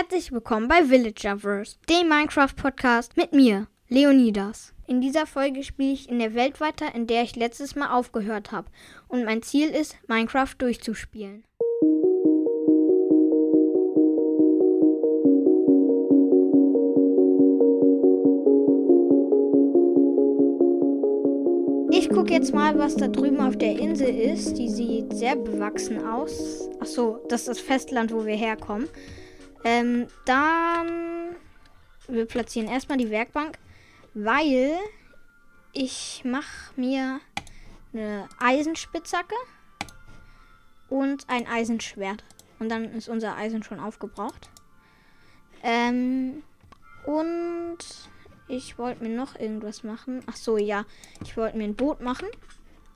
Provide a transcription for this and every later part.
Herzlich willkommen bei Villagerverse, dem Minecraft-Podcast mit mir, Leonidas. In dieser Folge spiele ich in der Welt weiter, in der ich letztes Mal aufgehört habe. Und mein Ziel ist, Minecraft durchzuspielen. Ich gucke jetzt mal, was da drüben auf der Insel ist. Die sieht sehr bewachsen aus. Achso, das ist das Festland, wo wir herkommen. Ähm, dann. Wir platzieren erstmal die Werkbank, weil ich mache mir eine Eisenspitzhacke und ein Eisenschwert. Und dann ist unser Eisen schon aufgebraucht. Ähm, und ich wollte mir noch irgendwas machen. Ach so, ja. Ich wollte mir ein Boot machen.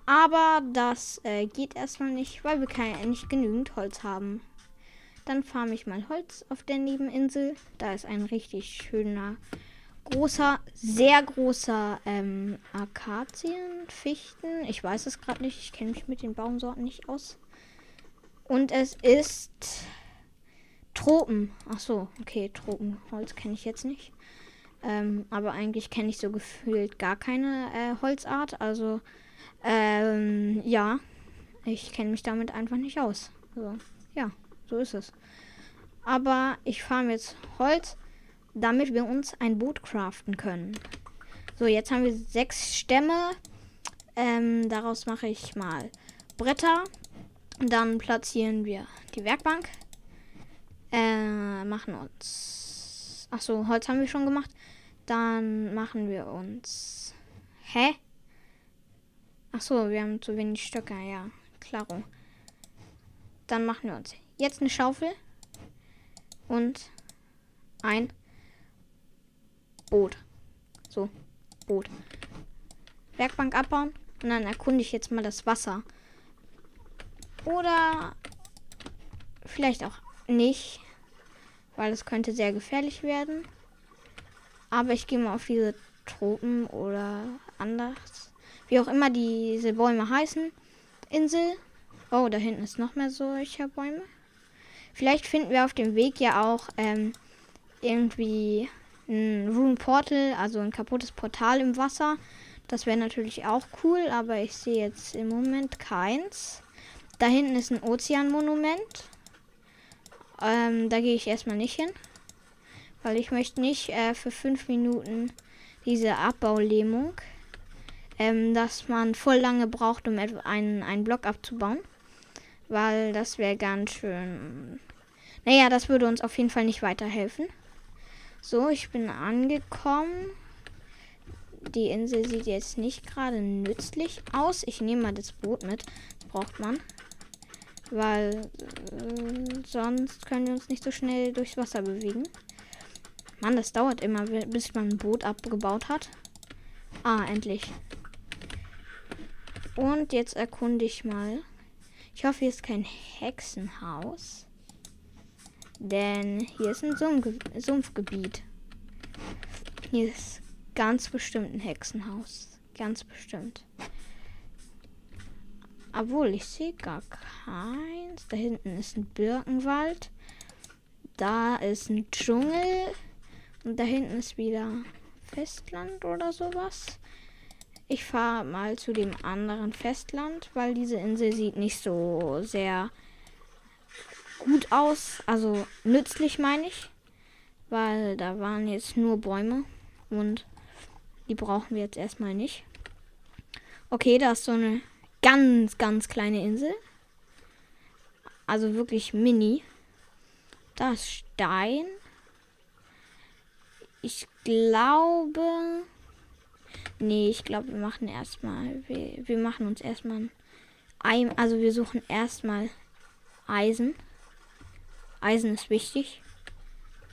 Aber das äh, geht erstmal nicht, weil wir kein, nicht genügend Holz haben. Dann farme ich mal Holz auf der Nebeninsel. Da ist ein richtig schöner, großer, sehr großer ähm, Akazien, Fichten. Ich weiß es gerade nicht. Ich kenne mich mit den Baumsorten nicht aus. Und es ist Tropen. Ach so, okay, Tropenholz kenne ich jetzt nicht. Ähm, aber eigentlich kenne ich so gefühlt gar keine äh, Holzart. Also, ähm, ja, ich kenne mich damit einfach nicht aus. So, ja. So ist es. Aber ich fahre jetzt Holz, damit wir uns ein Boot craften können. So, jetzt haben wir sechs Stämme. Ähm, daraus mache ich mal Bretter. Dann platzieren wir die Werkbank. Äh, machen uns. Achso, Holz haben wir schon gemacht. Dann machen wir uns. Hä? Achso, wir haben zu wenig Stöcke. Ja, klaro. Dann machen wir uns Jetzt eine Schaufel und ein Boot. So, Boot. Werkbank abbauen und dann erkunde ich jetzt mal das Wasser. Oder vielleicht auch nicht, weil es könnte sehr gefährlich werden. Aber ich gehe mal auf diese Tropen oder anders, wie auch immer diese Bäume heißen, Insel. Oh, da hinten ist noch mehr solcher Bäume. Vielleicht finden wir auf dem Weg ja auch ähm, irgendwie ein Rune Portal, also ein kaputtes Portal im Wasser. Das wäre natürlich auch cool, aber ich sehe jetzt im Moment keins. Da hinten ist ein Ozeanmonument. Ähm, da gehe ich erstmal nicht hin. Weil ich möchte nicht äh, für fünf Minuten diese Abbaulähmung, ähm, dass man voll lange braucht, um einen, einen Block abzubauen. Weil das wäre ganz schön. Naja, das würde uns auf jeden Fall nicht weiterhelfen. So, ich bin angekommen. Die Insel sieht jetzt nicht gerade nützlich aus. Ich nehme mal das Boot mit. Das braucht man. Weil äh, sonst können wir uns nicht so schnell durchs Wasser bewegen. Mann, das dauert immer, bis man ein Boot abgebaut hat. Ah, endlich. Und jetzt erkunde ich mal. Ich hoffe, hier ist kein Hexenhaus. Denn hier ist ein Sumpf Sumpfgebiet. Hier ist ganz bestimmt ein Hexenhaus. Ganz bestimmt. Obwohl, ich sehe gar keins. Da hinten ist ein Birkenwald. Da ist ein Dschungel. Und da hinten ist wieder Festland oder sowas. Ich fahre mal zu dem anderen Festland, weil diese Insel sieht nicht so sehr gut aus. Also nützlich meine ich. Weil da waren jetzt nur Bäume. Und die brauchen wir jetzt erstmal nicht. Okay, da ist so eine ganz, ganz kleine Insel. Also wirklich mini. Da ist Stein. Ich glaube, Nee, ich glaube, wir machen erstmal. Wir, wir machen uns erstmal ein. Also wir suchen erstmal Eisen. Eisen ist wichtig.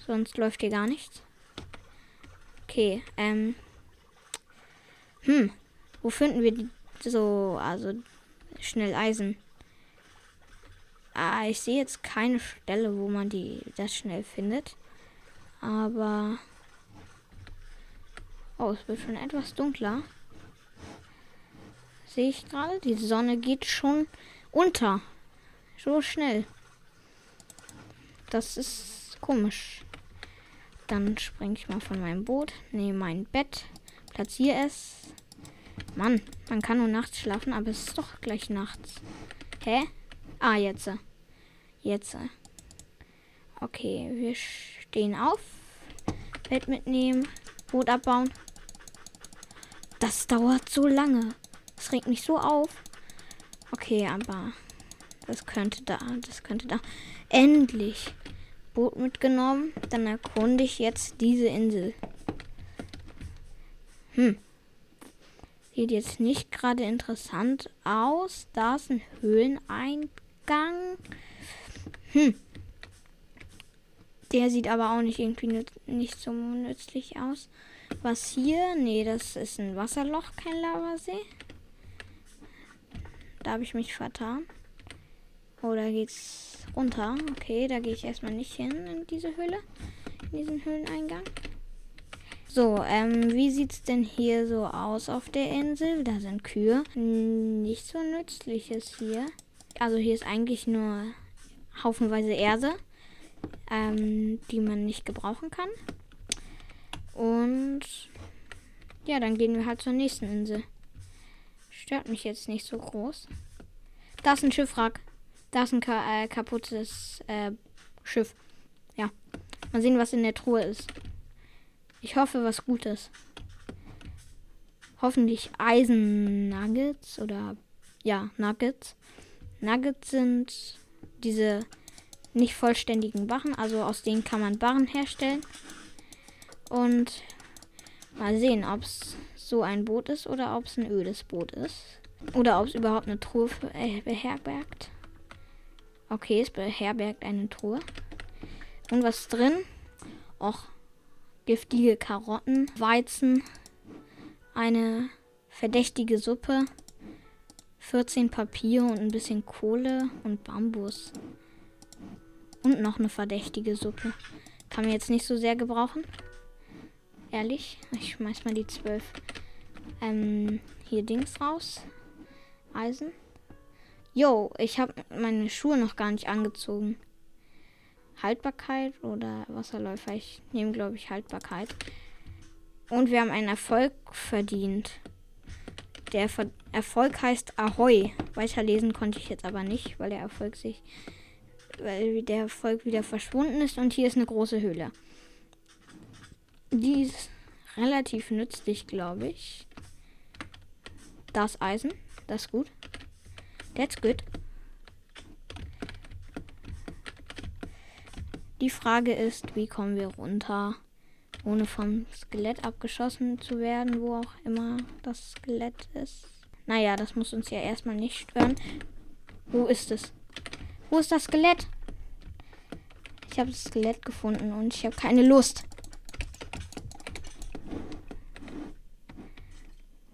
Sonst läuft hier gar nichts. Okay, ähm. Hm. Wo finden wir die so, also schnell Eisen? Ah, ich sehe jetzt keine Stelle, wo man die das schnell findet. Aber Oh, es wird schon etwas dunkler. Sehe ich gerade. Die Sonne geht schon unter. So schnell. Das ist Komisch. Dann springe ich mal von meinem Boot, nehme mein Bett, platziere es. Mann, man kann nur nachts schlafen, aber es ist doch gleich nachts. Hä? Ah, jetzt. Jetzt. Okay, wir stehen auf. Bett mitnehmen. Boot abbauen. Das dauert so lange. Das regt mich so auf. Okay, aber das könnte da, das könnte da. Endlich. Boot mitgenommen. Dann erkunde ich jetzt diese Insel. Hm. Sieht jetzt nicht gerade interessant aus. Da ist ein Höhleneingang. Hm. Der sieht aber auch nicht irgendwie nicht so nützlich aus. Was hier? Nee, das ist ein Wasserloch, kein Lavasee. Da habe ich mich vertan. Oh, da geht's runter. Okay, da gehe ich erstmal nicht hin in diese Höhle. In diesen Höhleneingang. So, ähm, wie sieht's denn hier so aus auf der Insel? Da sind Kühe. Nicht so nützliches hier. Also hier ist eigentlich nur haufenweise Erde, ähm, die man nicht gebrauchen kann. Und ja, dann gehen wir halt zur nächsten Insel. Stört mich jetzt nicht so groß. Da ist ein Schiffwrack. Da ist ein ka äh, kaputtes äh, Schiff. Ja. Mal sehen, was in der Truhe ist. Ich hoffe, was Gutes. Hoffentlich Eisen-Nuggets oder ja, Nuggets. Nuggets sind diese nicht vollständigen Barren, also aus denen kann man Barren herstellen. Und mal sehen, ob es so ein Boot ist oder ob es ein ödes Boot ist. Oder ob es überhaupt eine Truhe äh, beherbergt. Okay, es beherbergt eine Truhe. Und was drin? Och, giftige Karotten, Weizen, eine verdächtige Suppe, 14 Papier und ein bisschen Kohle und Bambus. Und noch eine verdächtige Suppe. Kann man jetzt nicht so sehr gebrauchen. Ehrlich. Ich schmeiß mal die 12 ähm, hier Dings raus. Eisen. Jo, ich habe meine Schuhe noch gar nicht angezogen. Haltbarkeit oder Wasserläufer. Ich nehme, glaube ich, Haltbarkeit. Und wir haben einen Erfolg verdient. Der Ver Erfolg heißt Ahoi. Weiterlesen konnte ich jetzt aber nicht, weil der Erfolg sich, weil der Erfolg wieder verschwunden ist. Und hier ist eine große Höhle. Die ist relativ nützlich, glaube ich. Das Eisen, das ist gut. That's good. Die Frage ist, wie kommen wir runter, ohne vom Skelett abgeschossen zu werden, wo auch immer das Skelett ist. Naja, das muss uns ja erstmal nicht stören. Wo ist es? Wo ist das Skelett? Ich habe das Skelett gefunden und ich habe keine Lust.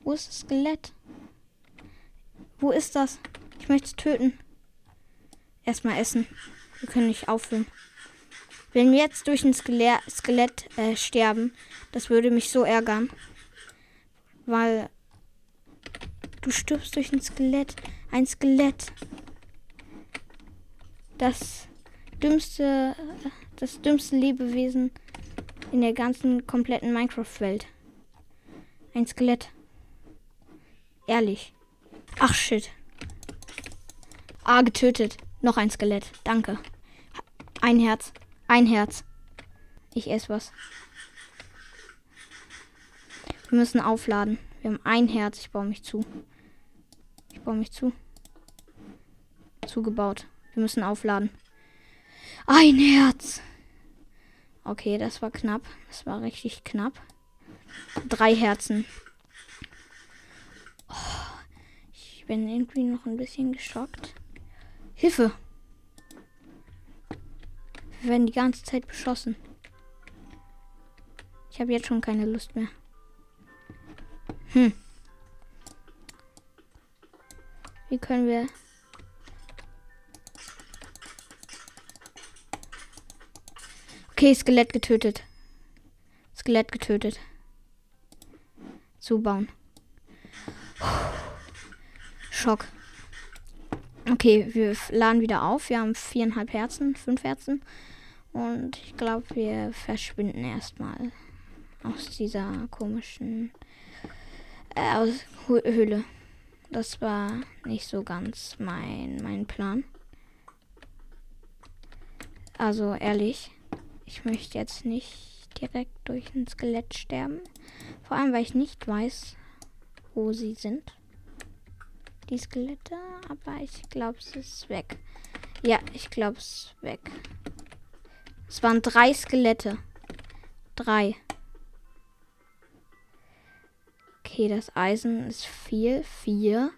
Wo ist das Skelett? Wo ist das? Ich möchte es töten. Erstmal essen. Wir können nicht auffüllen. Wenn wir jetzt durch ein Skelett, Skelett äh, sterben, das würde mich so ärgern. Weil du stirbst durch ein Skelett. Ein Skelett. Das dümmste, das dümmste Lebewesen in der ganzen kompletten Minecraft-Welt. Ein Skelett. Ehrlich. Ach shit. Ah, getötet. Noch ein Skelett. Danke. Ein Herz. Ein Herz. Ich esse was. Wir müssen aufladen. Wir haben ein Herz. Ich baue mich zu. Ich baue mich zu. Zugebaut. Wir müssen aufladen. Ein Herz. Okay, das war knapp. Das war richtig knapp. Drei Herzen. Oh, ich bin irgendwie noch ein bisschen geschockt. Hilfe! Wir werden die ganze Zeit beschossen. Ich habe jetzt schon keine Lust mehr. Hm. Wie können wir... Okay, Skelett getötet. Skelett getötet. Zubauen. Schock. Okay, wir laden wieder auf. Wir haben viereinhalb Herzen, fünf Herzen. Und ich glaube, wir verschwinden erstmal aus dieser komischen äh, aus Höhle. Das war nicht so ganz mein, mein Plan. Also ehrlich, ich möchte jetzt nicht direkt durch ein Skelett sterben. Vor allem, weil ich nicht weiß, wo sie sind. Die Skelette, aber ich glaube, es ist weg. Ja, ich glaube, es ist weg. Es waren drei Skelette. Drei. Okay, das Eisen ist viel. Vier.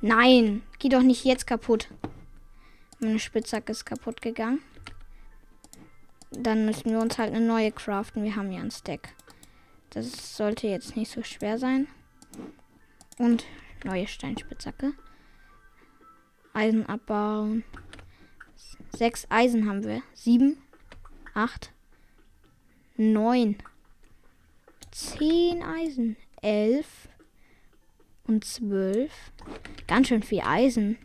Nein, geh doch nicht jetzt kaputt. Meine Spitzhacke ist kaputt gegangen. Dann müssen wir uns halt eine neue craften. Wir haben ja ein Stack. Das sollte jetzt nicht so schwer sein. Und neue Steinspitzhacke. Eisen abbauen. Sechs Eisen haben wir. Sieben, acht, neun, zehn Eisen, elf und zwölf. Ganz schön viel Eisen.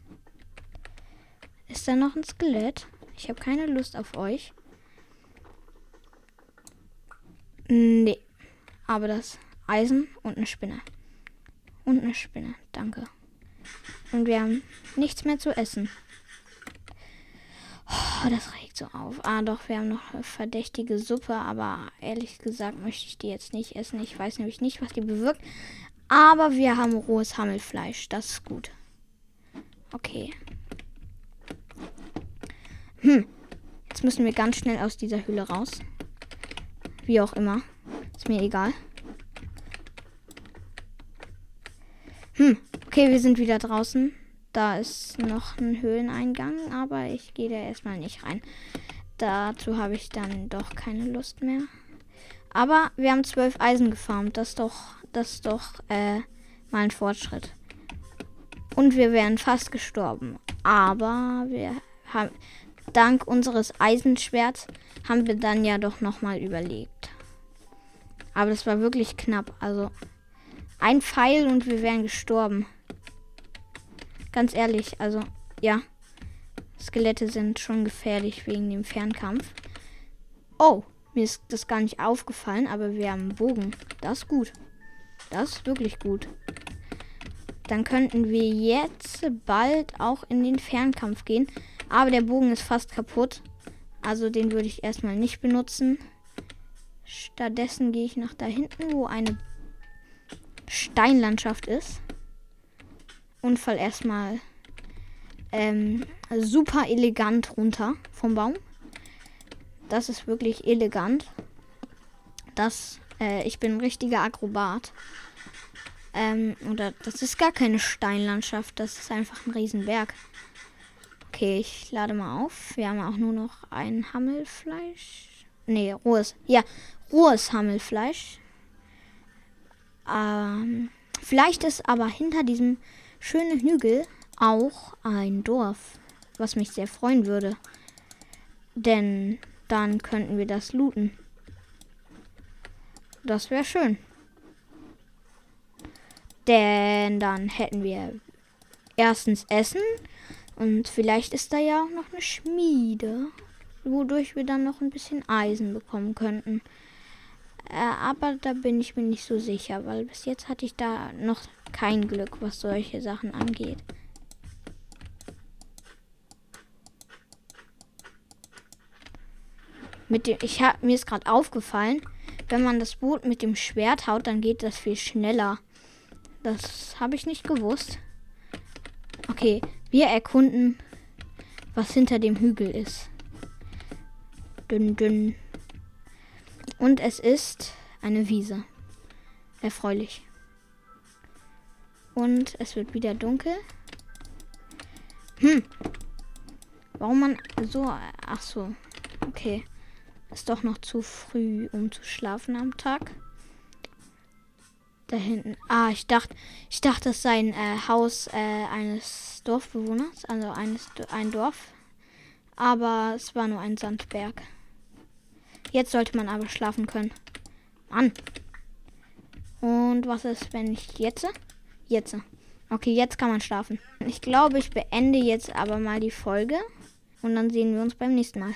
Ist da noch ein Skelett? Ich habe keine Lust auf euch. Nee. Aber das Eisen und eine Spinne. Und eine Spinne. Danke. Und wir haben nichts mehr zu essen. Oh, das regt so auf. Ah, doch, wir haben noch eine verdächtige Suppe, aber ehrlich gesagt möchte ich die jetzt nicht essen. Ich weiß nämlich nicht, was die bewirkt. Aber wir haben rohes Hammelfleisch. Das ist gut. Okay. Hm. Jetzt müssen wir ganz schnell aus dieser Höhle raus. Wie auch immer. Ist mir egal. Hm. Okay, wir sind wieder draußen. Da ist noch ein Höhleneingang, aber ich gehe da erstmal nicht rein. Dazu habe ich dann doch keine Lust mehr. Aber wir haben zwölf Eisen gefarmt. Das ist doch, das ist doch äh, mal ein Fortschritt. Und wir wären fast gestorben. Aber wir haben, dank unseres Eisenschwerts haben wir dann ja doch nochmal überlegt. Aber das war wirklich knapp. Also ein Pfeil und wir wären gestorben. Ganz ehrlich, also ja. Skelette sind schon gefährlich wegen dem Fernkampf. Oh, mir ist das gar nicht aufgefallen, aber wir haben einen Bogen. Das ist gut. Das ist wirklich gut. Dann könnten wir jetzt bald auch in den Fernkampf gehen. Aber der Bogen ist fast kaputt. Also den würde ich erstmal nicht benutzen. Stattdessen gehe ich nach da hinten, wo eine Steinlandschaft ist und fall erstmal ähm, super elegant runter vom Baum. Das ist wirklich elegant. Das, äh, ich bin ein richtiger Akrobat. Ähm, oder das ist gar keine Steinlandschaft, das ist einfach ein Riesenberg. Okay, ich lade mal auf. Wir haben auch nur noch ein Hammelfleisch. Nee, rohes. Ja, rohes Hammelfleisch. Ähm, vielleicht ist aber hinter diesem schönen Hügel auch ein Dorf, was mich sehr freuen würde. Denn dann könnten wir das looten. Das wäre schön. Denn dann hätten wir erstens Essen und vielleicht ist da ja auch noch eine Schmiede, wodurch wir dann noch ein bisschen Eisen bekommen könnten. Äh, aber da bin ich mir nicht so sicher, weil bis jetzt hatte ich da noch kein Glück, was solche Sachen angeht. Mit dem, ich hab, mir ist gerade aufgefallen, wenn man das Boot mit dem Schwert haut, dann geht das viel schneller. Das habe ich nicht gewusst. Okay, wir erkunden, was hinter dem Hügel ist. Dünn, dünn. Und es ist eine Wiese. Erfreulich. Und es wird wieder dunkel. Hm. Warum man so. Ach so. Okay. Ist doch noch zu früh, um zu schlafen am Tag. Da hinten. Ah, ich dachte, ich dachte, das sei ein äh, Haus äh, eines Dorfbewohners, also eines ein Dorf. Aber es war nur ein Sandberg. Jetzt sollte man aber schlafen können. Mann. Und was ist, wenn ich jetzt? Jetzt. Okay, jetzt kann man schlafen. Ich glaube, ich beende jetzt aber mal die Folge. Und dann sehen wir uns beim nächsten Mal.